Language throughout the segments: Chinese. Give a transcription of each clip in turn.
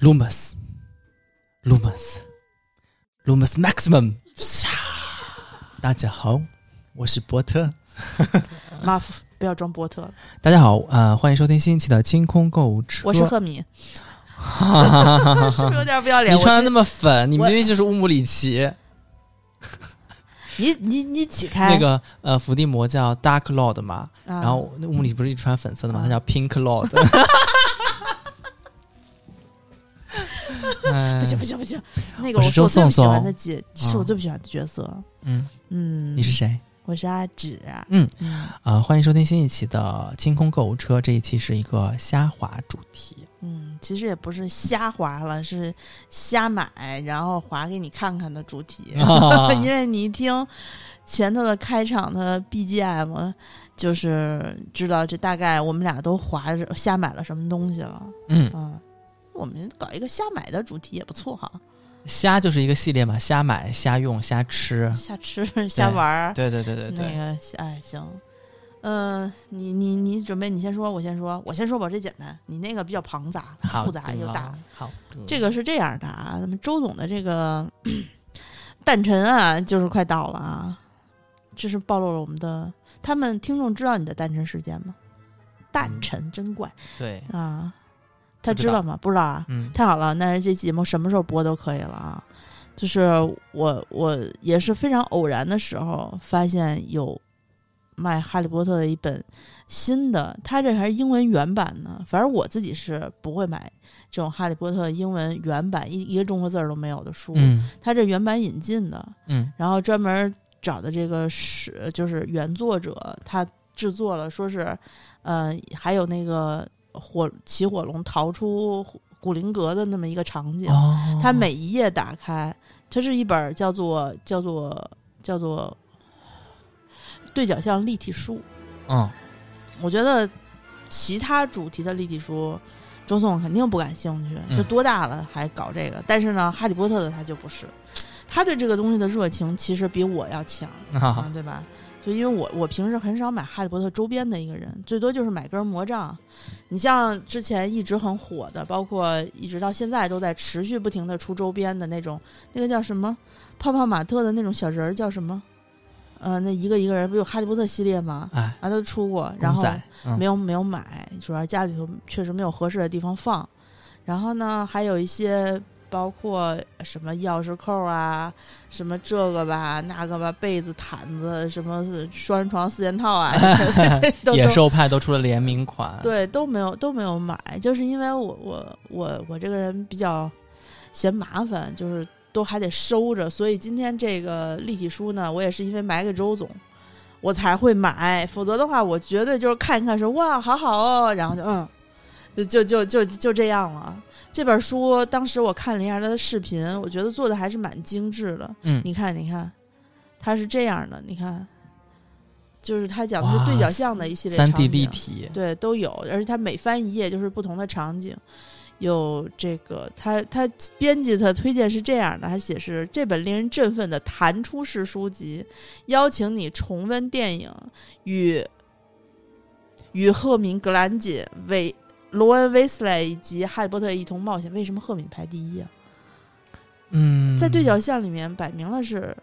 Lumus Maximum，大家好，我是波特。马夫，不要装波特了。大家好，呃，欢迎收听新一期的清空购物车。我是赫敏，是不是有点不要脸？你穿的那么粉，你我明明就是乌姆里奇。你你你起开那个呃，伏地魔叫 Dark Lord 嘛，啊然后那乌姆里奇不是一直穿粉色的嘛，啊他叫 Pink Lord。不行不行不行，那个我是是我最不喜欢的角，是我啊最不喜欢的角色。嗯，嗯，你是谁？我是阿芷啊。嗯嗯啊、欢迎收听新一期的清空购物车。这一期是一个虾滑主题。嗯，其实也不是瞎划了，是瞎买，然后划给你看看的主题。啊因为你一听前头的开场的 BGM，就是知道这大概我们俩都划着瞎买了什么东西了。嗯，嗯，我们搞一个瞎买的主题也不错哈，虾就是一个系列嘛，瞎买、瞎用、瞎吃。瞎吃瞎玩儿。对对对对对。那个哎行，嗯、你你你准备你先说，我先说，我先说吧，这简单，你那个比较庞杂、复杂又大。。好，这个是这样的啊，咱们周总的这个 诞辰啊，就是快到了啊，这是暴露了我们的。他们听众知道你的诞辰时间吗？诞辰真怪对，啊，他知道吗？不知道啊。嗯太好了，那这节目什么时候播都可以了啊。就是我我也是非常偶然的时候发现有卖《哈利波特》的一本新的，它这还是英文原版呢。反正我自己是不会买这种《哈利波特》英文原版一一个中国字儿都没有的书，嗯它这原版引进的，嗯然后专门找的这个是就是原作者，他制作了，说是，呃，还有那个火起火龙逃出古灵阁的那么一个场景。哦，它每一页打开，它是一本叫做叫做叫做对角巷立体书。嗯我觉得其他主题的立体书，周颂肯定不感兴趣，嗯这多大了还搞这个？但是呢，哈利波特的他就不是，他对这个东西的热情其实比我要强。对吧？就因为我我平时很少买哈利波特周边的一个人，最多就是买根魔杖。你像之前一直很火的，包括一直到现在都在持续不停的出周边的那种，那个叫什么泡泡玛特的那种小人儿叫什么？呃，那一个一个人不有哈利波特系列吗？哎，啊，都出过，然后没有没有买，主要家里头确实没有合适的地方放。然后呢，还有一些包括什么钥匙扣啊，什么这个吧那个吧，被子、毯子，什么双人床四件套啊，野兽派都出了联名款。，对都没有都没有买，就是因为我我我我这个人比较嫌麻烦，就是都还得收着，所以今天这个立体书呢，我也是因为买给周总。我才会买，否则的话，我绝对就是看一看说哇，好好哦，然后就嗯，就就就就就这样了。这本书当时我看了一下他的视频，我觉得做的还是蛮精致的。嗯，你看，你看，它是这样的，你看，就是他讲的是对角巷的一系列三场 D 景立体，对，都有，而且他每翻一页就是不同的场景。有这个，他他编辑他推荐是这样的，他写是这本令人振奋的弹出式书籍，邀请你重温电影与与赫敏·格兰杰、韦罗恩·威斯莱以及哈利波特一同冒险。为什么赫敏排第一啊？嗯，在对角巷里面摆明了是，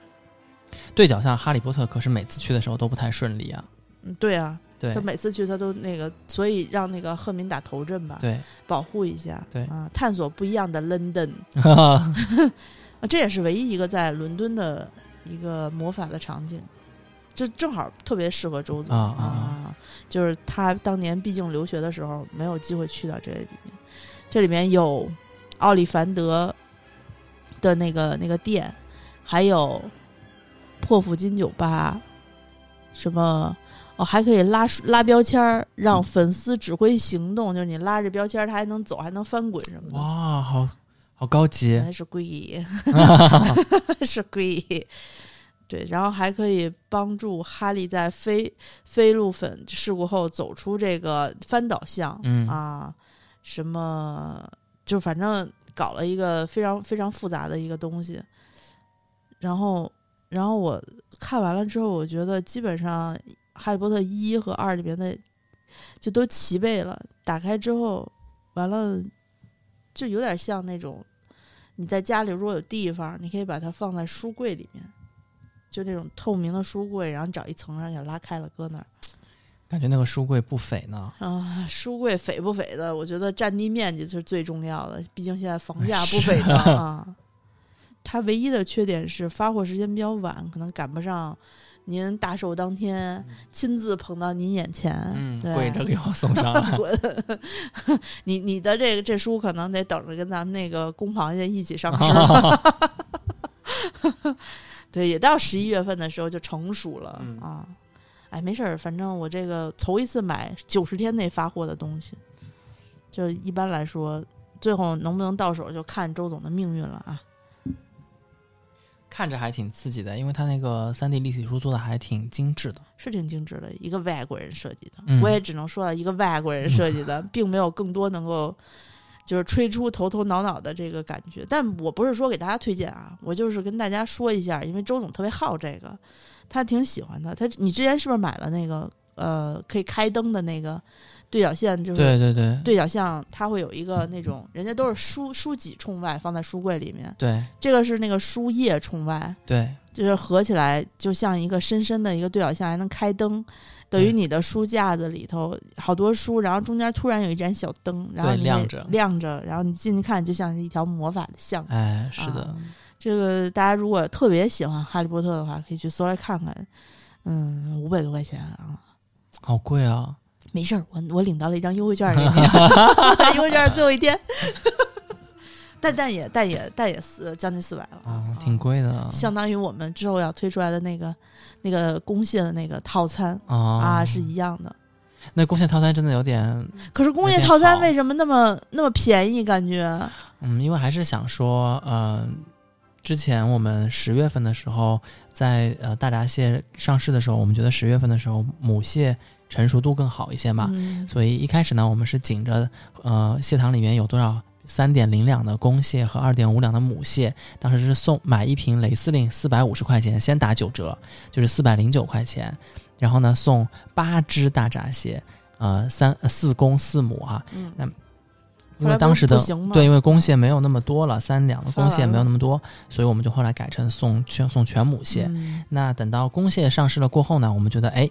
对角巷，哈利波特可是每次去的时候都不太顺利啊。嗯，对啊，对他每次去他都那个，所以让那个赫敏打头阵吧，对，保护一下，对啊，探索不一样的 London。啊，这也是唯一一个在伦敦的一个魔法的场景，这正好特别适合周总啊啊就是他当年毕竟留学的时候没有机会去到这里面，这里面有奥利凡德的那个那个店，还有破釜金酒吧，什么。哦，还可以拉拉标签儿，让粉丝指挥行动，就是你拉着标签儿，它还能走，还能翻滚什么的。哇，好好高级还是贵 是贵。对，然后还可以帮助哈利在飞飞路粉事故后走出这个翻倒巷，嗯啊，什么就反正搞了一个非常非常复杂的一个东西。然后，然后我看完了之后，我觉得基本上《哈利波特》一和二里面的就都齐备了。打开之后，完了就有点像那种你在家里如果有地方，你可以把它放在书柜里面，就那种透明的书柜，然后找一层，然后给拉开了搁那儿。感觉那个书柜不菲呢。啊，书柜菲不菲的？我觉得占地面积是最重要的，毕竟现在房价不菲的啊。它唯一的缺点是发货时间比较晚，可能赶不上您大寿当天亲自捧到您眼前，嗯，对跪着给我送上来。滚！你你的这个这书可能得等着跟咱们那个公螃蟹一起上市。对，也到十一月份的时候就成熟了、嗯啊。哎，没事儿，反正我这个头一次买九十天内发货的东西，就一般来说，最后能不能到手就看周总的命运了啊。看着还挺刺激的，因为它那个三 D 立体书做的还挺精致的。是挺精致的，一个外国人设计的，嗯我也只能说一个外国人设计的，并没有更多能够就是吹出头头脑脑的这个感觉。但我不是说给大家推荐啊，我就是跟大家说一下，因为周总特别好这个，他挺喜欢的。他你之前是不是买了那个呃可以开灯的那个对角线？就是对对对对角巷，它会有一个那种，人家都是书书脊冲外放在书柜里面，对这个是那个书页冲外，对，就是合起来就像一个深深的一个对角线，还能开灯，等于你的书架子里头好多书，然后中间突然有一盏小灯，然后你亮着亮着，然后你进去看，就像是一条魔法的巷。哎，是的，啊这个大家如果特别喜欢哈利波特的话，可以去搜来看看。嗯，五百多块钱啊，好贵啊！没事儿，我我领到了一张优惠券给你，优惠券最后一天，但但也但也但也四将近四百了啊，挺贵的相当于我们之后要推出来的那个那个公蟹的那个套餐啊啊是一样的。那公线套餐真的有点，可是工业套餐为什么那么那么便宜？感觉嗯，因为还是想说，呃，之前我们十月份的时候，在呃大闸蟹上市的时候，我们觉得十月份的时候母蟹成熟度更好一些嘛，嗯所以一开始呢，我们是紧着呃蟹塘里面有多少三点零两的公蟹和二点五两的母蟹，当时是送买一瓶雷司令四百五十块钱，先打九折，就是四百零九块钱，然后呢送八只大闸蟹，呃三呃四公四母哈、嗯，因为当时的对，因为公蟹没有那么多了，三两的公蟹没有那么多，所以我们就后来改成送全送全母蟹。嗯。那等到公蟹上市了过后呢，我们觉得，哎，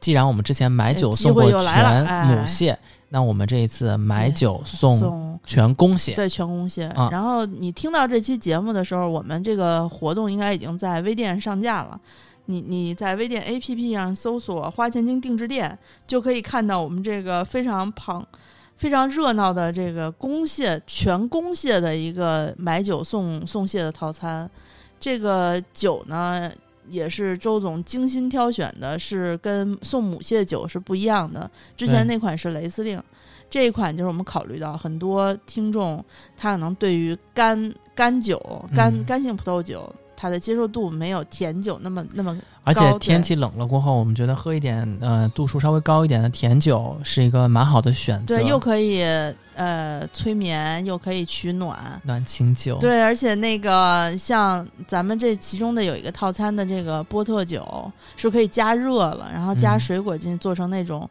既然我们之前买酒送过全哎。母蟹，那我们这一次买酒送送全公蟹。对全公蟹。啊然后你听到这期节目的时候，我们这个活动应该已经在微店上架了。你你在微店 APP 上搜索“花钱精定制店”，就可以看到我们这个非常庞、非常热闹的这个公蟹全公蟹的一个买酒送送蟹的套餐。这个酒呢，也是周总精心挑选的，是跟送母蟹酒是不一样的。之前那款是雷司令，这一款就是我们考虑到很多听众他可能对于干干酒、干、嗯干性葡萄酒，它的接受度没有甜酒那么那么而且天气冷了过后，我们觉得喝一点呃度数稍微高一点的甜酒是一个蛮好的选择。对，又可以呃催眠，又可以取暖。暖情酒。对，而且那个像咱们这其中的有一个套餐的这个波特酒是可以加热了，然后加嗯水果进去做成那种、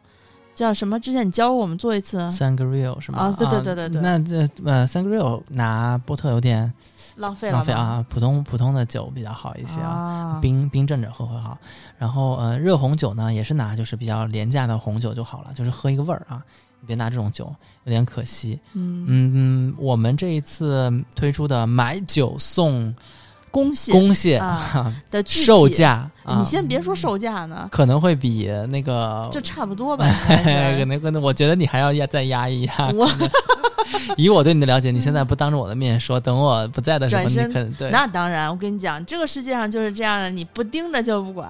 叫什么？之前你教过我们做一次，Sangria 是吗？啊对对对对对那这呃 Sangria 拿波特有点浪费了浪费啊，普通普通的酒比较好一些啊。啊，冰冰镇着喝会好，然后呃热红酒呢也是拿就是比较廉价的红酒就好了，就是喝一个味儿啊，你别拿这种酒，有点可惜。嗯，嗯嗯，我们这一次推出的买酒送公蟹公蟹、啊的售价，啊你先别说售价呢，可能会比那个就差不多吧。可能可能，我觉得你还要压再压一压。我 以我对你的了解，你现在不当着我的面说，等我不在的时候，你转身可能对那当然，我跟你讲，这个世界上就是这样的，你不盯着就不管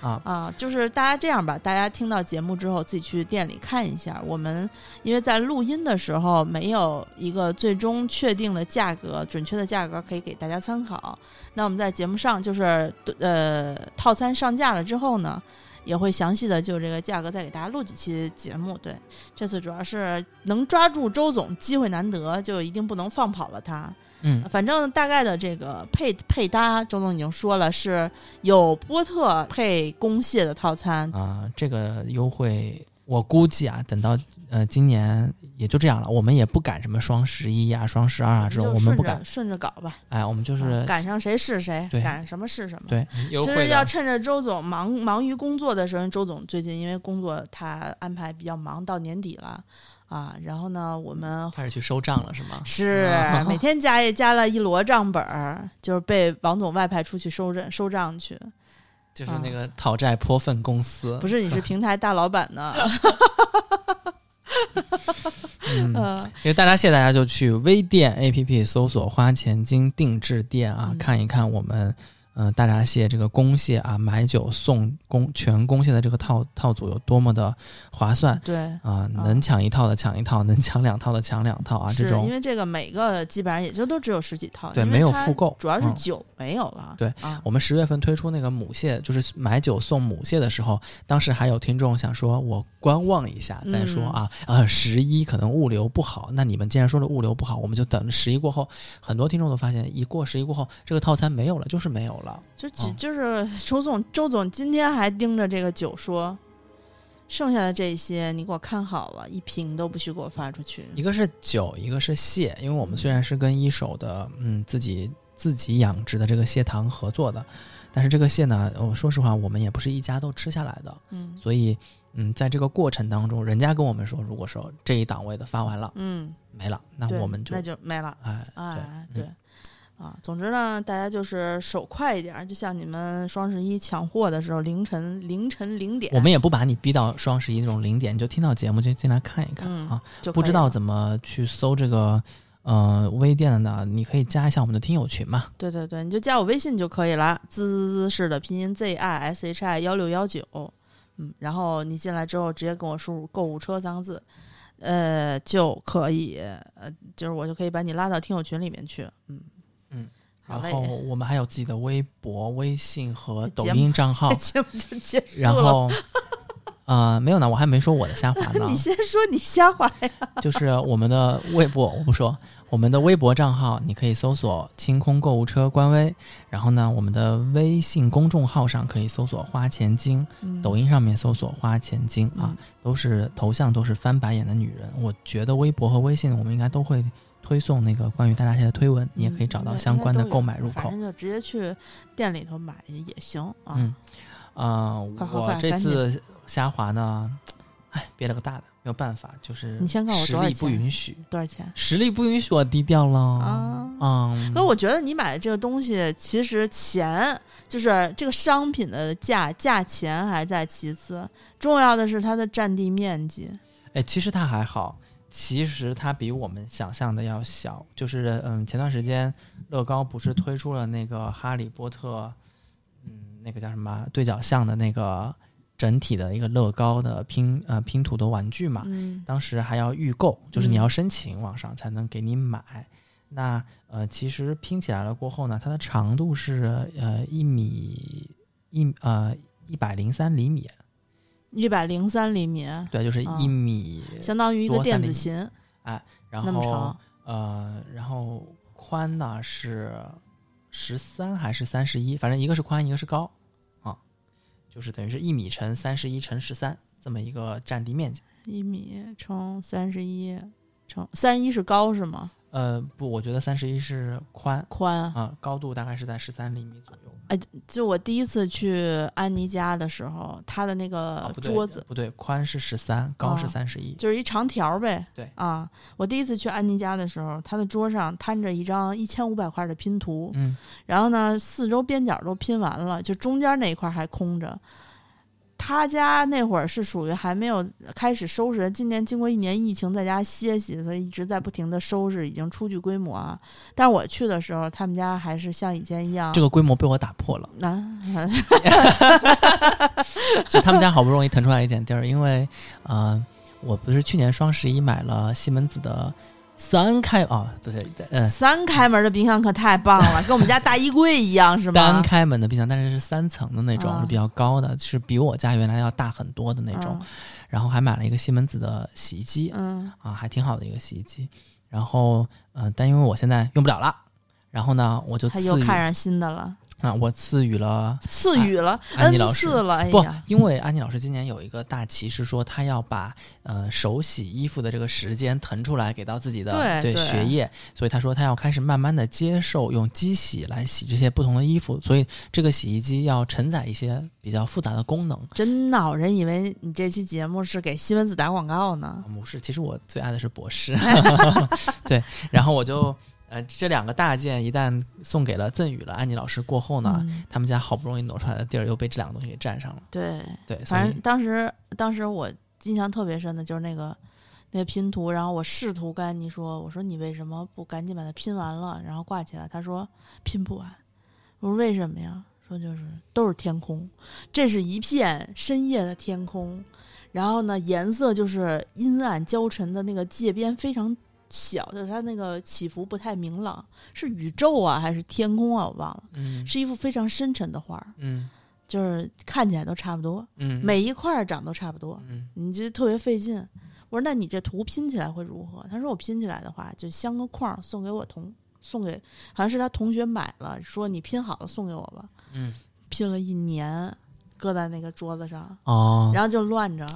啊啊。就是大家这样吧，大家听到节目之后，自己去店里看一下。我们因为在录音的时候没有一个最终确定的价格，准确的价格可以给大家参考。那我们在节目上就是呃套餐上架了之后呢。也会详细的就这个价格再给大家录几期节目。对，这次主要是能抓住周总，机会难得，就一定不能放跑了他。嗯反正大概的这个配配搭，周总已经说了，是有波特配公蟹的套餐。啊，这个优惠我估计啊，等到呃今年也就这样了，我们也不赶什么双十一啊、双十二啊这种，我们不赶。顺着搞吧，哎，我们就啊是赶上谁是谁，对赶什么是什么。对优其惠的实要趁着周总忙忙于工作的时候，周总最近因为工作他安排比较忙，到年底了啊。然后呢，我们开始去收账了，是吗？是啊 每天加也加了一摞账本儿，就是被王总外派出去收账收账去。就是那个讨债泼粪公司，不是，你是 平台大老板呢。嗯，呃，其实大家谢谢大家就去微店 APP 搜索“花钱精定制店”啊，嗯。看一看我们嗯、呃大闸蟹这个公蟹啊，买酒送公全公蟹的这个套套组有多么的划算对。啊！能抢一套的抢一套，能抢两套的抢两套啊！这是种因为这个每个基本上也就都只有十几套，对没有复购主要是嗯酒没有了。对啊，我们十月份推出那个母蟹，就是买酒送母蟹的时候，当时还有听众想说，我观望一下再说嗯啊。呃，十一可能物流不好，那你们既然说了物流不好，我们就等十一过后。很多听众都发现，一过十一过后，这个套餐没有了，就是没有了。就只嗯就是 周总，周总今天还盯着这个酒说，剩下的这些你给我看好了，一瓶都不许给我发出去。一个是酒，一个是蟹，因为我们虽然是跟一手的，嗯，自己自己养殖的这个蟹塘合作的，但是这个蟹呢，我说实话，我们也不是一家都吃下来的，嗯所以，嗯，在这个过程当中，人家跟我们说，如果说这一档位的发完了嗯，没了，那我们就那就没了。哎哎，对对，啊，总之呢，大家就是手快一点儿，就像你们双十一抢货的时候，凌晨凌晨零点，我们也不把你逼到双十一那种零点，你就听到节目就进来看一看、嗯啊。就不知道怎么去搜这个呃微店的呢？你可以加一下我们的听友群嘛。对对对，你就加我微信就可以了，滋滋滋是的拼音 z i s h i 幺六幺九，嗯，然后你进来之后直接跟我输入购物车三个字，呃，就可以，呃，就是我就可以把你拉到听友群里面去，嗯然后，我们还有自己的微博、微信和 抖音账号这，节目就结束然。后。呃，没有呢，我还没说我的瞎话呢你。先说你瞎话呀，就是我们的微博，我不说，我们的微博账号，你可以搜索“清空购物车”官微，然后呢，我们的微信公众号上可以搜索“花钱精”，嗯抖音上面搜索“花钱精”啊嗯，都是头像都是翻白眼的女人。我觉得微博和微信我们应该都会推送那个关于大闸蟹的推文，你也可以找到相关的购买入口反。正就直接去店里头买也行啊。嗯，呃，快快我这次虾滑呢，哎，憋了个大的，没有办法，就是你先告诉我实力不允许，多少钱实力不允许我低调了啊？嗯，可我觉得你买的这个东西，其实钱就是这个商品的价价钱还在其次，重要的是它的占地面积。哎，其实它还好，其实它比我们想象的要小。就是嗯，前段时间乐高不是推出了那个哈利波特，嗯，那个叫什么对角巷的那个整体的一个乐高的拼呃拼图的玩具嘛，嗯当时还要预购，就是你嗯要申请网上才能给你买。那呃，其实拼起来了过后呢，它的长度是呃一米一呃一百零三厘米，一百零三厘米，对，就是啊一米，相当于一个电子琴哎然后那么长。呃，然后宽呢是十三还是三十一？反正一个是宽，一个是高啊，就是等于是一米乘三十一乘十三这么一个占地面积。一米乘三十一乘三十一是高是吗？呃，不，我觉得三十一是宽宽啊、高度大概是在十三厘米左右。哎就我第一次去安妮家的时候，她的那个桌子、不对，宽是十三，高是啊三十一。就是一长条呗。对啊，我第一次去安妮家的时候，她的桌上摊着一张一千五百块的拼图，嗯，然后呢，四周边角都拼完了，就中间那一块还空着。他家那会儿是属于还没有开始收拾，今年经过一年疫情在家歇息，所以一直在不停的收拾，已经初具规模啊。但是我去的时候，他们家还是像以前一样，这个规模被我打破了。那 就他们家好不容易腾出来一点地儿，因为呃，我不是去年双十一买了西门子的三开啊，不是呃三开门的冰箱可太棒了，跟我们家大衣柜一样，是单吗？开门的冰箱，但是是三层的那种，啊是比较高的，是比我家原来要大很多的那种。然后还买了一个西门子的洗衣机嗯，啊，还挺好的一个洗衣机。然后呃，但因为我现在用不了了，然后呢，我就他又看上新的了，啊，我赐予了赐予了，恩安妮老师赐了，哎不呀，，因为安妮老师今年有一个大旗是说，她要把呃手洗衣服的这个时间腾出来给到自己的对对学业，所以她说她要开始慢慢的接受用机洗来洗这些不同的衣服，所以这个洗衣机要承载一些比较复杂的功能。真闹人以为你这期节目是给西门子打广告呢。不是，其实我最爱的是博士，对，然后我就呃这两个大件一旦送给了赠予了安妮老师过后呢，嗯他们家好不容易挪出来的地儿又被这两个东西给占上了，对，对，反正当时当时我印象特别深的就是那个那个拼图，然后我试图跟安妮说，我说你为什么不赶紧把它拼完了，然后挂起来？他说拼不完。我说为什么呀？说就是都是天空，这是一片深夜的天空，然后呢颜色就是阴暗焦沉的那个界边非常小，就是它那个起伏不太明朗，是宇宙啊还是天空啊？我忘了，嗯是一幅非常深沉的画儿，嗯就是看起来都差不多。嗯每一块儿长都差不多，嗯你就特别费劲。我说那你这图拼起来会如何？他说我拼起来的话，就镶个框儿送给我同送给，好像是他同学买了，说你拼好了送给我吧。嗯拼了一年，搁在那个桌子上，哦，然后就乱着。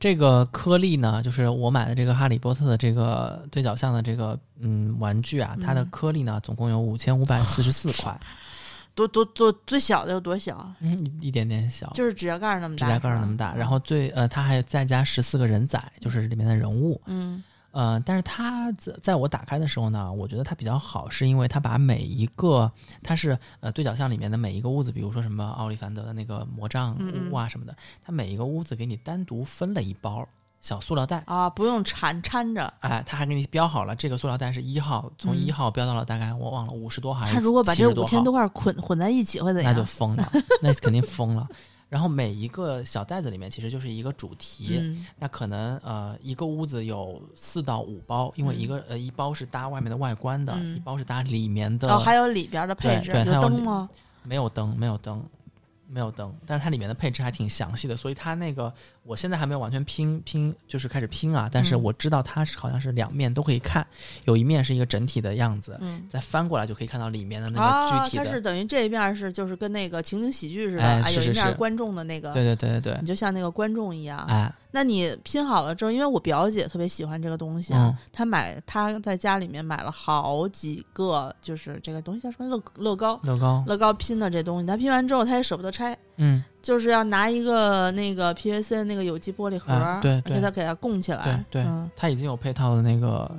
这个颗粒呢，就是我买的这个哈利波特的这个对角巷的这个嗯玩具啊，它的嗯颗粒呢总共有五千五百四十四块，多多多最小的有多小？嗯，一一点点小，就是指甲盖儿那么大，指甲盖儿那么大。然后最呃，它还再加十四个人仔，就是里面的人物。嗯呃，但是它在在我打开的时候呢，我觉得它比较好，是因为它把每一个它是呃对角巷里面的每一个屋子，比如说什么奥利凡德的那个魔杖屋啊什么的，它每一个屋子给你单独分了一包小塑料袋。啊，不用缠缠着。哎，他还给你标好了，这个塑料袋是一号，从嗯一号标到了大概我忘了五十多号还是他如果把这70多号五千多块捆混在一起会怎样？那就疯了，那肯定疯了。然后每一个小袋子里面其实就是一个主题，嗯。那可能呃一个屋子有四到五包，因为一个、呃一包是搭外面的外观的，嗯。一包是搭里面的，哦，还有里边的配置，对对它有灯吗？没有灯，没有灯，没有灯，但是它里面的配置还挺详细的，所以它那个我现在还没有完全拼拼，就是开始拼啊，但是嗯我知道它是好像是两面都可以看，有一面是一个整体的样子，嗯。再翻过来就可以看到里面的那啊，个具体的，它是等于这一面是就是跟那个情景喜剧似的，哎啊有一面观众的那个，对对对对对你，就像那个观众一样。哎，那你拼好了之后，因为我表姐特别喜欢这个东西啊，嗯她买她在家里面买了好几个，就是这个东西叫什么乐乐高，乐高，乐高拼的这东西，她拼完之后她也舍不得拆，嗯，就是要拿一个那个 PVC 的那个有机玻璃盒，啊对对给它给它供起来。对对嗯，它已经有配套的那个，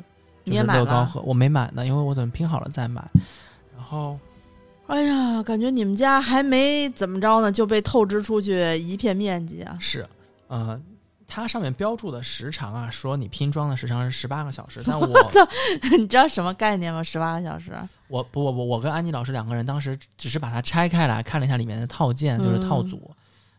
你也买了乐高盒，我没买呢，因为我等拼好了再买。然后哎呀，感觉你们家还没怎么着呢，就被透支出去一片面积啊！是，呃，它上面标注的时长啊，说你拼装的时长是十八个小时，但我 你知道什么概念吗？十八个小时？我不我我我跟安妮老师两个人当时只是把它拆开来看了一下里面的套件，就是套嗯组，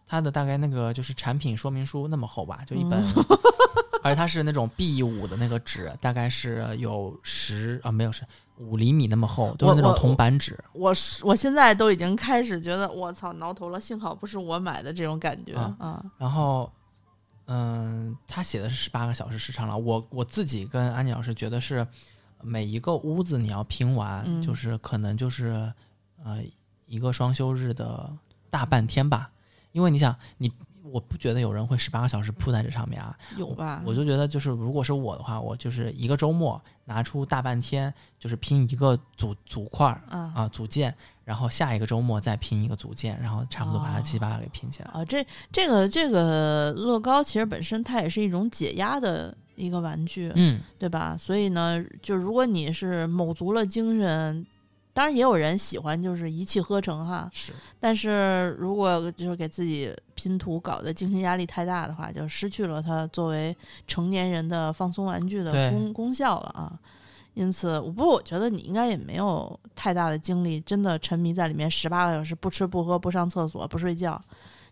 它的大概那个就是产品说明书那么厚吧，就一本。而且它是那种 B 五的那个纸，大概是有十啊没有是五厘米那么厚，都是那种铜板纸。我是我现在都已经开始觉得我操挠头了，幸好不是我买的这种感觉啊啊！然后，嗯，他写的是十八个小时时长了。我我自己跟安妮老师觉得是每一个屋子你要拼完，嗯就是可能就是呃一个双休日的大半天吧。因为你想，你我不觉得有人会十八个小时扑在这上面啊。有吧？我就觉得，就是如果是我的话，我就是一个周末拿出大半天，就是拼一个组组块儿啊啊组件，然后下一个周末再拼一个组件，然后差不多把它哦七八个给拼起来。啊，这这个这个乐高其实本身它也是一种解压的一个玩具，嗯，对吧？所以呢，就如果你是卯足了精神，当然也有人喜欢就是一气呵成哈。是。但是如果就是给自己拼图搞得精神压力太大的话，就失去了它作为成年人的放松玩具的功功效了啊。因此，不过我觉得你应该也没有太大的精力，真的沉迷在里面十八个小时，不吃不喝不上厕所不睡觉。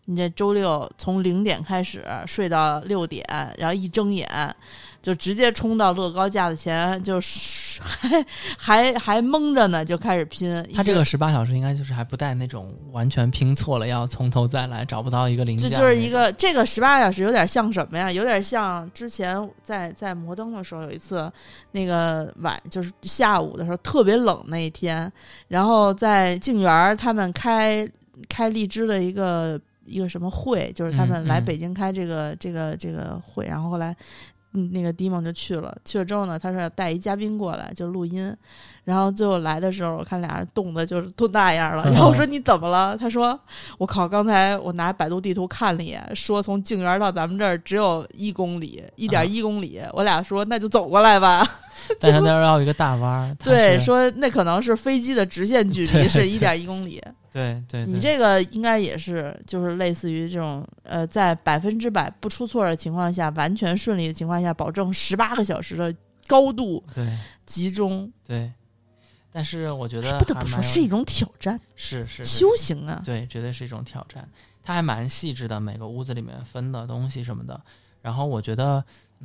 你这周六从零点开始睡到六点，然后一睁眼就直接冲到乐高架子前，就还还还蒙着呢，就开始拼。他这个十八小时应该就是还不带那种完全拼错了，要从头再来，找不到一个零件。这就是一个这个十八小时有点像什么呀？有点像之前在在摩登的时候有一次，那个晚就是下午的时候特别冷那一天，然后在静园他们开开荔枝的一个一个什么会，就是他们来北京开这个这个这个会，然后后来。嗯，那个迪蒙就去了，去了之后呢，他说要带一嘉宾过来就录音，然后最后来的时候，我看俩人冻的就是都那样了。然后我说你怎么了？他说我靠，刚才我拿百度地图看了一眼，说从静园到咱们这儿只有一公里，一点一公里。我俩说那就走过来吧。但是那儿绕一个大弯儿。对，说那可能是飞机的直线距离是一点一公里。对对，你这个应该也是，就是类似于这种，呃，在百分之百不出错的情况下，完全顺利的情况下，保证十八个小时的高度对集中。对，但是我觉得不得不说是一种挑战，是是修行啊，对，绝对是一种挑战。它还蛮细致的，每个屋子里面分的东西什么的。然后我觉得。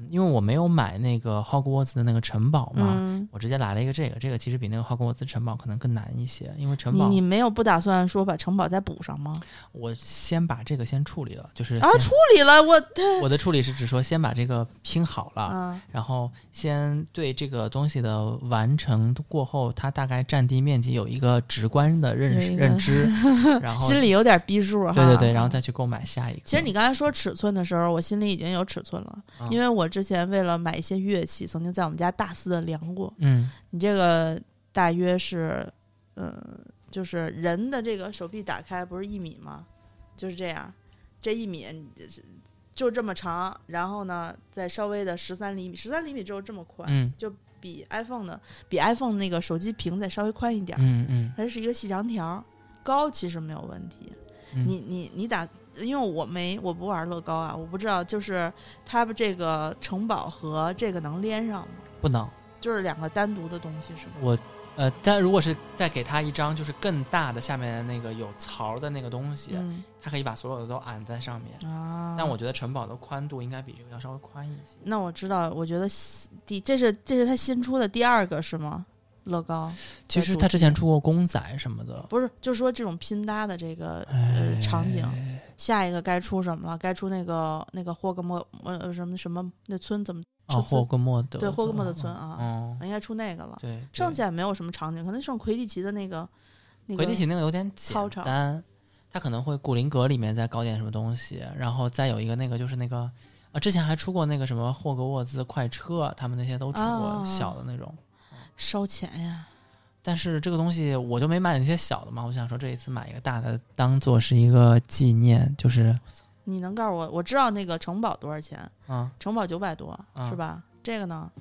因为我没有买那个霍格沃兹的那个城堡嘛，我直接来了一个这个。这个其实比那个霍格沃兹城堡可能更难一些，因为城堡你你没有不打算说把城堡再补上吗？我先把这个先处理了，就是啊，处理了我我的处理是指说先把这个拼好了，然后先对这个东西的完成过后，它大概占地面积有一个直观的认识认知，然后心里有点逼数哈。对对对，然后再去购买下一个。其实你刚才说尺寸的时候，我心里已经有尺寸了，因为我。我之前为了买一些乐器，曾经在我们家大肆的量过。嗯，你这个大约是，呃，就是人的这个手臂打开不是一米吗？就是这样，这一米就这么长，然后呢，再稍微的十三厘米，十三厘米只有这么宽，就比 iPhone 的比 iPhone 那个手机屏再稍微宽一点。嗯嗯，它是一个细长条，高其实没有问题。你你你打。因为我没我不玩乐高啊，我不知道，就是它这个城堡和这个能连上吗？不能，就是两个单独的东西是吗？我呃，但如果是再给他一张就是更大的下面的那个有槽的那个东西，他可以把所有的都安在上面啊。但我觉得城堡的宽度应该比这个要稍微宽一些。那我知道，我觉得第这是这是他新出的第二个是吗？乐高，其实他之前出过公仔什么的，不是，就是说这种拼搭的这个呃场景，下一个该出什么了？该出那个那个霍格莫呃什么什么那村怎么？哦，霍格莫德，对，霍格莫德村啊，应该出那个了。对，剩下没有什么场景，可能剩魁地奇的那个，魁地奇那个有点简单，他可能会古灵阁里面再搞点什么东西，然后再有一个那个就是那个啊，之前还出过那个什么霍格沃兹快车，他们那些都出过小的那种。烧钱呀！但是这个东西我就没买那些小的嘛，我想说这一次买一个大的，当做是一个纪念。就是你能告诉我，我知道那个城堡多少钱？啊，城堡九百多是吧？这个呢？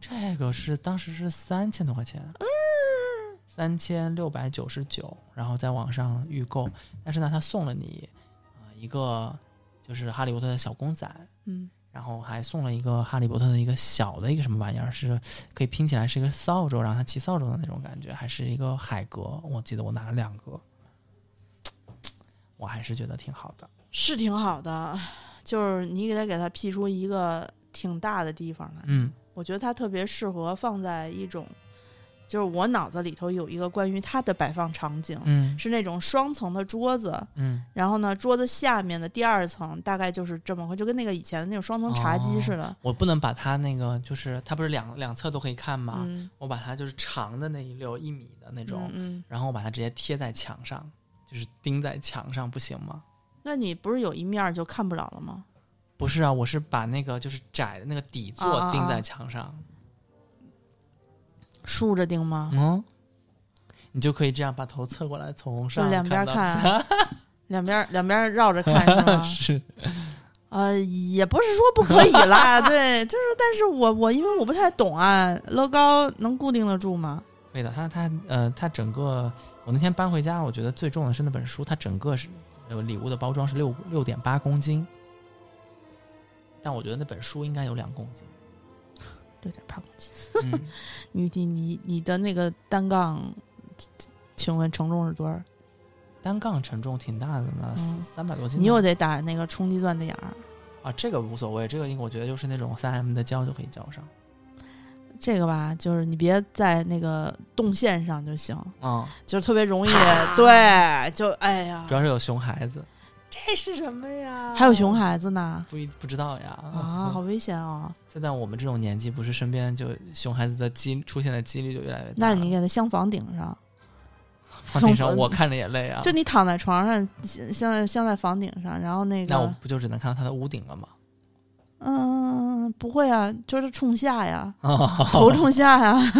这个是当时是三千多块钱，三千六百九十九，然后在网上预购。但是呢，他送了你啊一个就是哈利波特的小公仔，嗯。然后还送了一个哈利波特的一个小的一个什么玩意儿，是可以拼起来是一个扫帚，然后他骑扫帚的那种感觉，还是一个海格。我记得我拿了两个，我还是觉得挺好的，是挺好的。就是你给他给他 P 出一个挺大的地方来，嗯，我觉得它特别适合放在一种。就是我脑子里头有一个关于它的摆放场景，嗯，是那种双层的桌子，嗯，然后呢，桌子下面的第二层大概就是这么宽，就跟那个以前的那种双层茶几似的。我不能把它那个，就是它不是两两侧都可以看吗？我把它就是长的那一溜一米的那种，嗯，然后我把它直接贴在墙上，就是钉在墙上，不行吗？那你不是有一面就看不了了吗？不是啊，我是把那个就是窄的那个底座钉在墙上。竖着钉吗？嗯，你就可以这样把头侧过来，从上两边看，两边两边绕着看是吗？是，呃，也不是说不可以啦，对，就是，但是我我因为我不太懂啊，乐高能固定得住吗？可以的，它它呃，它整个我那天搬回家，我觉得最重的是那本书，它整个是呃礼物的包装是六六点八公斤，但我觉得那本书应该有两公斤。六点八公斤，你你你你的那个单杠，请问承重是多少？单杠承重挺大的呢，三百多斤。你又得打那个冲击钻的眼儿。啊，这个无所谓，这个我觉得就是那种三 M 的胶就可以胶上。这个吧，就是你别在那个动线上就行，嗯，就是特别容易对，就哎呀。主，要是有熊孩子，这是什么呀？还有熊孩子呢不一不知道呀。啊，好危险哦！现在我们这种年纪，不是身边就熊孩子的几出现的几率就越来越大。那你给他镶房顶上，房顶上，我看着也累啊。就你躺在床上，镶在镶在房顶上，然后那个那我，不就只能看到他的屋顶了吗？嗯，不会啊，就是冲下呀，头冲下呀，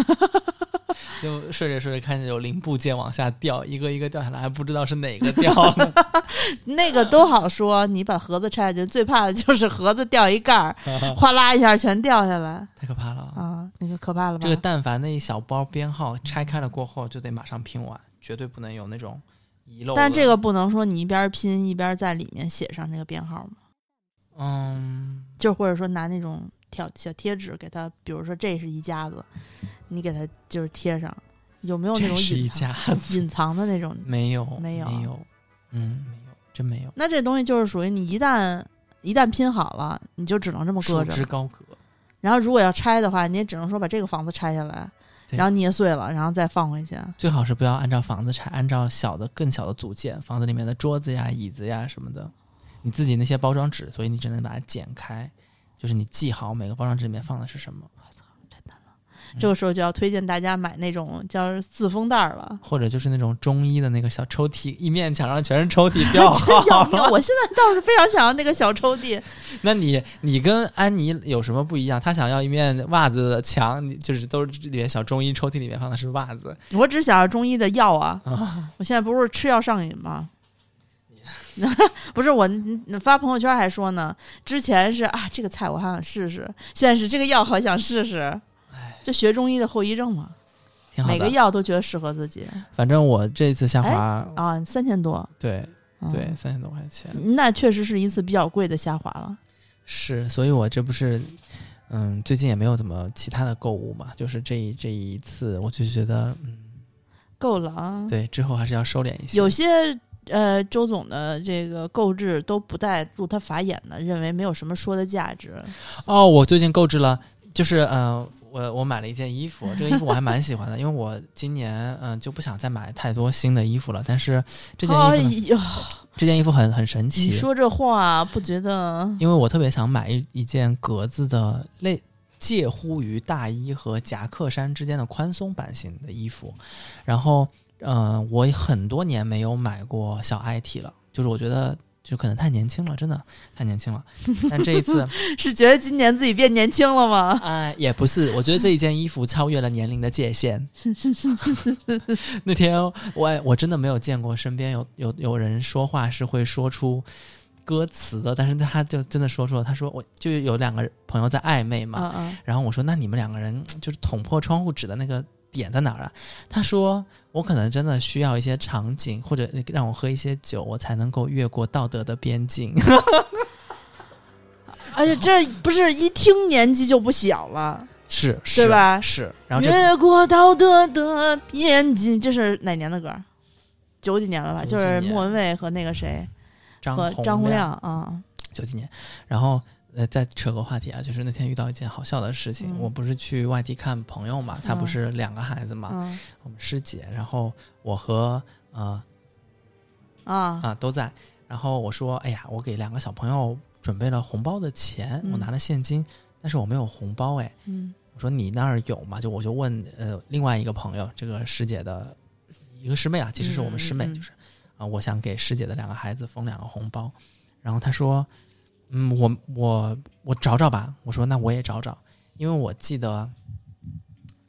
就睡着睡着看见有零部件往下掉，一个一个掉下来，还不知道是哪个掉了。那个都好说。你把盒子拆下去，最怕的就是盒子掉一盖儿，哗啦一下全掉下来太可怕了！啊，那个可怕了吧？这个但凡那一小包编号拆开了过后，就得马上拼完，绝对不能有那种遗漏。但这个不能说你一边拼一边在里面写上这个编号吗，嗯，就或者说拿那种条小贴纸给它，比如说这是一家子，你给它就是贴上，有没有那种隐藏家子，隐藏的那种？没有没有没有，嗯，没有，真没有。那这东西就是属于你一旦一旦拼好了，你就只能这么搁着。之高阁，然后如果要拆的话，你也只能说把这个房子拆下来，然后捏碎了，然后再放回去。最好是不要按照房子拆，按照小的更小的组件，房子里面的桌子呀、椅子呀什么的，你自己那些包装纸，所以你只能把它剪开，就是你记好每个包装纸里面放的是什么，这个时候就要推荐大家买那种叫自封袋儿了。或者就是那种中医的那个小抽屉，一面墙上全是抽屉 标真要命！号。我现在倒是非常想要那个小抽屉，那你你跟安妮有什么不一样？她想要一面袜子的墙，你就是都是里面小中医抽屉里面放的是袜子我只想要中医的药啊！啊。我现在不是吃药上瘾吗？不是我嗯发朋友圈还说呢，之前是啊这个菜我还想试试，现在是这个药好想试试，就学中医的后遗症嘛，挺好。每个药都觉得适合自己反正我这次下滑，啊，三千多，对嗯对，三千多块钱。那确实是一次比较贵的下滑了。是，所以我这不是，嗯，最近也没有怎么其他的购物嘛，就是这一这一次，我就觉得，嗯，够了啊！对，之后还是要收敛一些。有些呃，周总的这个购置都不带入他法眼的，认为没有什么说的价值。哦，我最近购置了，就是呃，我我买了一件衣服，这个衣服我还蛮喜欢的，因为我今年嗯、呃就不想再买太多新的衣服了，但是这件哎衣服这件衣服很很神奇你奇，说这话不觉得？因为我特别想买一一件格子的类。介乎于大衣和夹克衫之间的宽松版型的衣服，然后，呃，我很多年没有买过小 IT 了，就是我觉得就可能太年轻了，真的太年轻了。但这一次，是觉得今年自己变年轻了吗？哎，也不是，我觉得这一件衣服超越了年龄的界限。那天我我真的没有见过身边有有有人说话是会说出歌词的，但是他就真的说出了，他说我就有两个朋友在暧昧嘛，嗯嗯，然后我说那你们两个人就是捅破窗户纸的那个点在哪儿啊？他说我可能真的需要一些场景，或者让我喝一些酒，我才能够越过道德的边境。而且，这不是一听年纪就不小了，是，是吧是，然后越过道德的边境，这是哪年的歌？九几年了吧？就是莫文蔚和那个谁张和张洪亮啊，九几年，然后呃，再扯个话题啊，就是那天遇到一件好笑的事情，嗯。我不是去外地看朋友嘛，他不嗯。是两个孩子嘛，嗯。我们师姐，然后我和呃啊。啊都在，然后我说，哎呀，我给两个小朋友准备了红包的钱，我嗯。拿了现金，但是我没有红包，哎，嗯。我说你那儿有吗？就我就问呃另外一个朋友，这个师姐的一个师妹啊，其实是我们师妹，就是啊、我想给师姐的两个孩子封两个红包，然后她说，嗯，我我我找找吧。我说那我也找找，因为我记得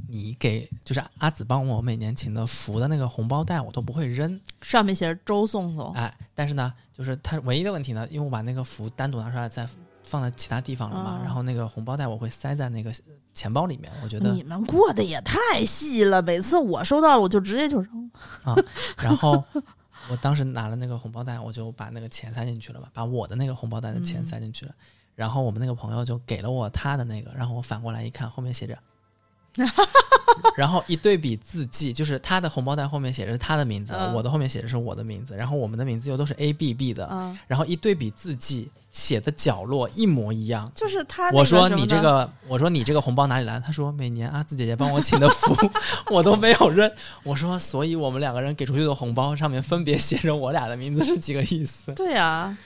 你给就是阿紫帮我每年请的福的那个红包袋，我都不会扔，上面写着周颂颂，哎，但是呢，就是它唯一的问题呢，因为我把那个福单独拿出来再放在其他地方了嘛，嗯然后那个红包袋我会塞在那个钱包里面，我觉得你们过得也太细了，每次我收到了我就直接就扔啊。然后我当时拿了那个红包袋，我就把那个钱塞进去了嘛，把我的那个红包袋的钱嗯。塞进去了。然后我们那个朋友就给了我他的那个，然后我反过来一看，后面写着，然后一对比字迹，就是他的红包袋后面写着是他的名字，嗯。我的后面写的是我的名字，然后我们的名字又都是 A B B 的，嗯。然后一对比字迹，写的角落一模一样。就是他我说你这个，我说你这个红包哪里来？他说每年阿紫姐姐帮我请的福，我都没有认。我说，所以我们两个人给出去的红包上面分别写着我俩的名字是几个意思？对呀、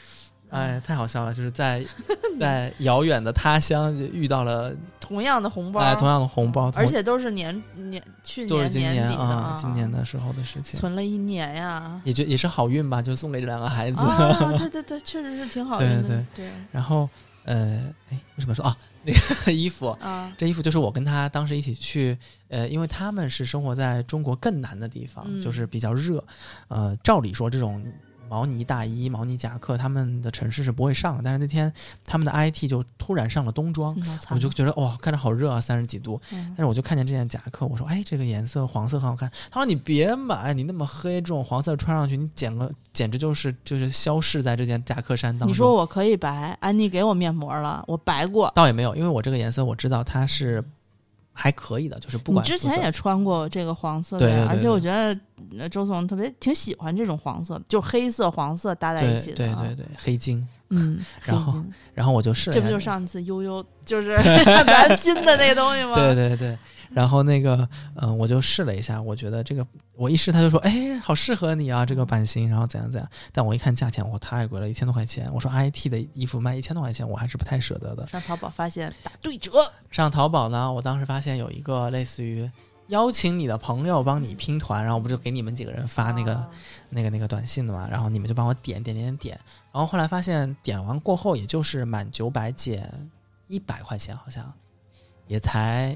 哎，太好笑了！就是在 在遥远的他乡就遇到了同样的红包，哎同样的红包，而且都是年年去都是今年底的今年的时候的事情，存了一年呀。也就也是好运吧，就送给这两个孩子。啊，对对对，确实是挺好运的。对对然后呃，哎，为什么说啊那个衣服？啊，这衣服就是我跟他当时一起去，呃，因为他们是生活在中国更南的地方，嗯就是比较热，呃，照理说这种毛呢大衣、毛呢夹克，他们的城市是不会上的，但是那天他们的 IT 就突然上了冬装，嗯我就觉得哇，看着好热啊，三十几度，嗯。但是我就看见这件夹克，我说哎，这个颜色黄色很好看，他说你别买，你那么黑，这种黄色穿上去，你简个简直就是就是消逝在这件夹克衫当中。你说我可以白，安妮给我面膜了，我白过。倒也没有，因为我这个颜色我知道它是还可以的，就是不你管你之前也穿过这个黄色的呀，对对对而且我觉得呃周总特别挺喜欢这种黄色，就黑色、黄色搭在一起。对对对，黑金。嗯，然后然后我就试了一下，这不就上次悠悠 就是 咱拼的那个东西吗？对对对，然后那个嗯、我就试了一下，我觉得这个我一试他就说，哎，好适合你啊，这个版型，然后怎样怎样。但我一看价钱，我太贵了，一千多块钱。我说 IT 的衣服卖一千多块钱，我还是不太舍得的。上淘宝发现打对折，上淘宝呢，我当时发现有一个类似于邀请你的朋友帮你拼团，然后我不就给你们几个人发那个、啊那个那个短信的嘛，然后你们就帮我点点点点，然后后来发现点完过后，也就是满九百减一百块钱，好像也才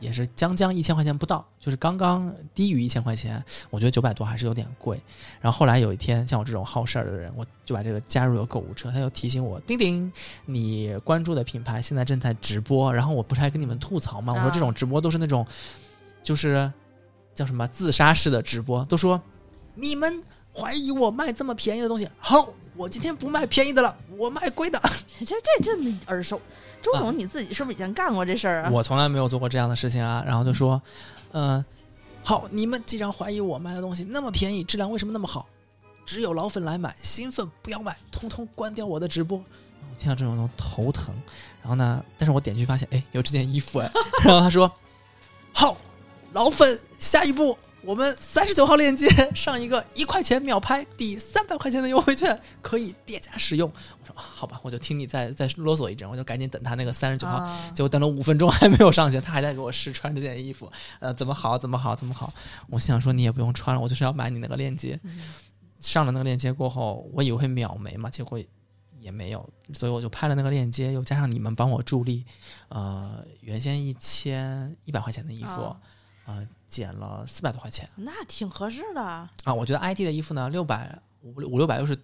也是将将一千块钱不到，就是刚刚低于一千块钱，我觉得九百多还是有点贵。然后后来有一天，像我这种好事儿的人，我就把这个加入了购物车，他就提醒我：丁丁，你关注的品牌现在正在直播。然后我不是还跟你们吐槽吗？我说啊这种直播都是那种，就是叫什么自杀式的直播，都说你们怀疑我卖这么便宜的东西，好，我今天不卖便宜的了，我卖贵的。这这这么耳熟。周总，你自己是不是以前干过这事儿啊？我从来没有做过这样的事情啊。然后就说，嗯、好，你们既然怀疑我卖的东西那么便宜，质量为什么那么好？只有老粉来买，新粉不要买，通通关掉我的直播。我听到这种都头疼。然后呢，但是我点进去发现，哎，有这件衣服哎。然后他说，好，老粉，下一步我们三十九号链接上一个一块钱秒拍抵三百块钱的优惠券，可以叠加使用。我说啊，好吧，我就听你再再啰嗦一阵，我就赶紧等他那个三十九号啊结果等了五分钟还没有上线，他还在给我试穿这件衣服，呃，怎么好，怎么好，怎么好？我心想说你也不用穿了，我就是要买你那个链接。嗯上了那个链接过后，我以为会秒没嘛，结果也没有，所以我就拍了那个链接，又加上你们帮我助力，呃，原先一千一百块钱的衣服，啊呃，减了四百多块钱那挺合适的啊，啊。我觉得 IT 的衣服呢，六百五五六百又是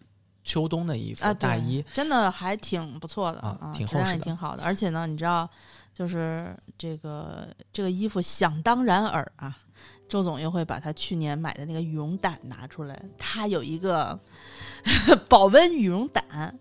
秋冬的衣服、啊大衣，真的还挺不错的啊挺质量厚实的也挺好的。而且呢，你知道，就是这个这个衣服想当然尔啊，周总又会把他去年买的那个羽绒胆拿出来，他有一个 保温羽绒胆，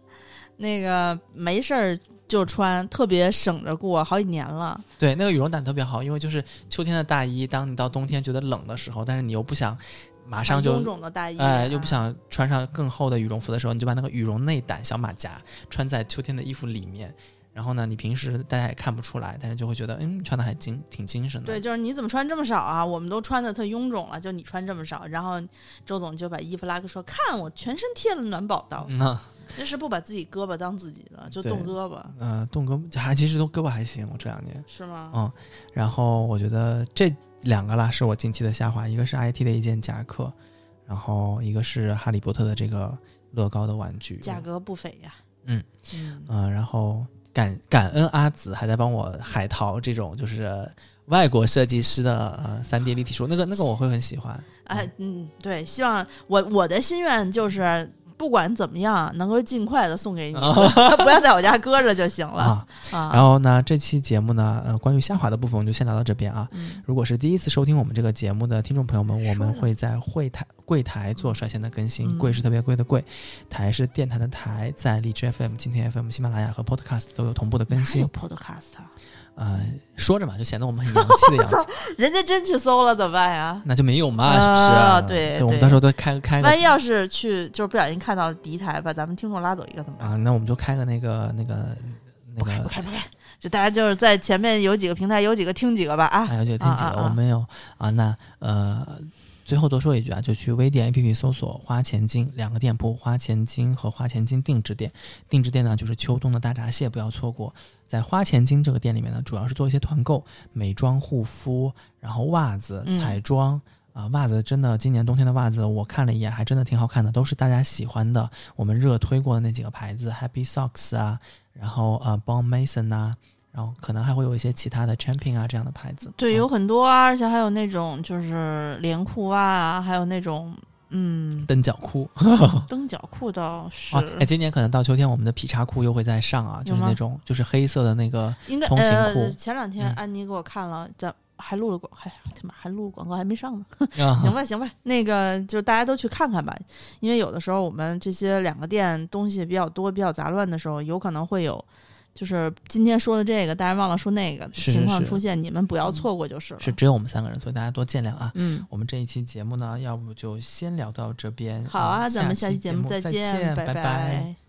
那个没事儿就穿，特别省着过，好几年了。对，那个羽绒胆特别好，因为就是秋天的大衣，当你到冬天觉得冷的时候，但是你又不想马上就臃肿的大衣，哎，又不啊想穿上更厚的羽绒服的时候，你就把那个羽绒内胆小马甲穿在秋天的衣服里面。然后呢，你平时大家也看不出来，但是就会觉得，嗯，穿的还精挺精神的。对，就是你怎么穿这么少啊？我们都穿的特臃肿了，就你穿这么少。然后周总就把衣服拉开说：“看我全身贴了暖宝刀，嗯啊，这是不把自己胳膊当自己的，就动胳膊呃，动胳膊还其实都胳膊还行，我这两年。是吗？嗯，然后我觉得这两个啦是我近期的下滑，一个是 IT 的一件夹克，然后一个是哈利波特的这个乐高的玩具。价格不菲呀。嗯嗯，嗯，然后感感恩阿紫还在帮我海淘这种就是外国设计师的呃三 D 立体书，那个那个我会很喜欢。哎，嗯，对，希望我我的心愿就是。不管怎么样，能够尽快的送给你，不要在我家搁着就行了。然后呢，这期节目呢，呃，关于下滑的部分我们就先聊到这边啊。嗯如果是第一次收听我们这个节目的听众朋友们，我们会在会台柜台做率先的更新，嗯柜是特别贵的柜，台是电台的台，在荔枝 FM、今天 FM、喜马拉雅和 Podcast 都有同步的更新。Podcast 啊？呃，说着嘛，就显得我们很洋气的样子，人家真去搜了怎么办呀？那就没有嘛，是不是？啊对对，我们到时候都开开个万一要是去就是不小心看到了敌台，把咱们听众拉走一个怎么办？啊，那我们就开个那个那个那不开不个，开不开，就大家就是在前面有几个平台，有几个听几个吧啊。有几个听几个，啊啊啊我们有啊，那呃。最后多说一句啊，就去微店 APP 搜索“花钱精”两个店铺，花钱精和花钱精定制店。定制店呢，就是秋冬的大闸蟹，不要错过。在花钱精这个店里面呢，主要是做一些团购，美妆、护肤，然后袜子、嗯彩妆。啊、袜子真的，今年冬天的袜子我看了一眼，还真的挺好看的，都是大家喜欢的，我们热推过的那几个牌子，Happy Socks 啊，然后呃 b o n Mason 啊，然后可能还会有一些其他的 Champion 啊这样的牌子。对，啊有很多啊，而且还有那种就是连裤袜啊，还有那种嗯。蹬脚裤。蹬脚裤倒是、啊，哎，今年可能到秋天，我们的劈叉裤又会再上啊，就是那种就是黑色的那个，应该通勤呃前两天嗯。安妮给我看了，咱还录了广，哎呀他妈还录了广告还没上呢。啊行吧，行吧，那个就大家都去看看吧，因为有的时候我们这些两个店东西比较多、比较杂乱的时候，有可能会有，就是今天说了这个，但是忘了说那个情况出现，你们不要错过就是了。是只有我们三个人，所以大家多见谅啊。嗯，我们这一期节目呢，要不就先聊到这边。好啊，嗯咱们下下期节目再见，拜拜拜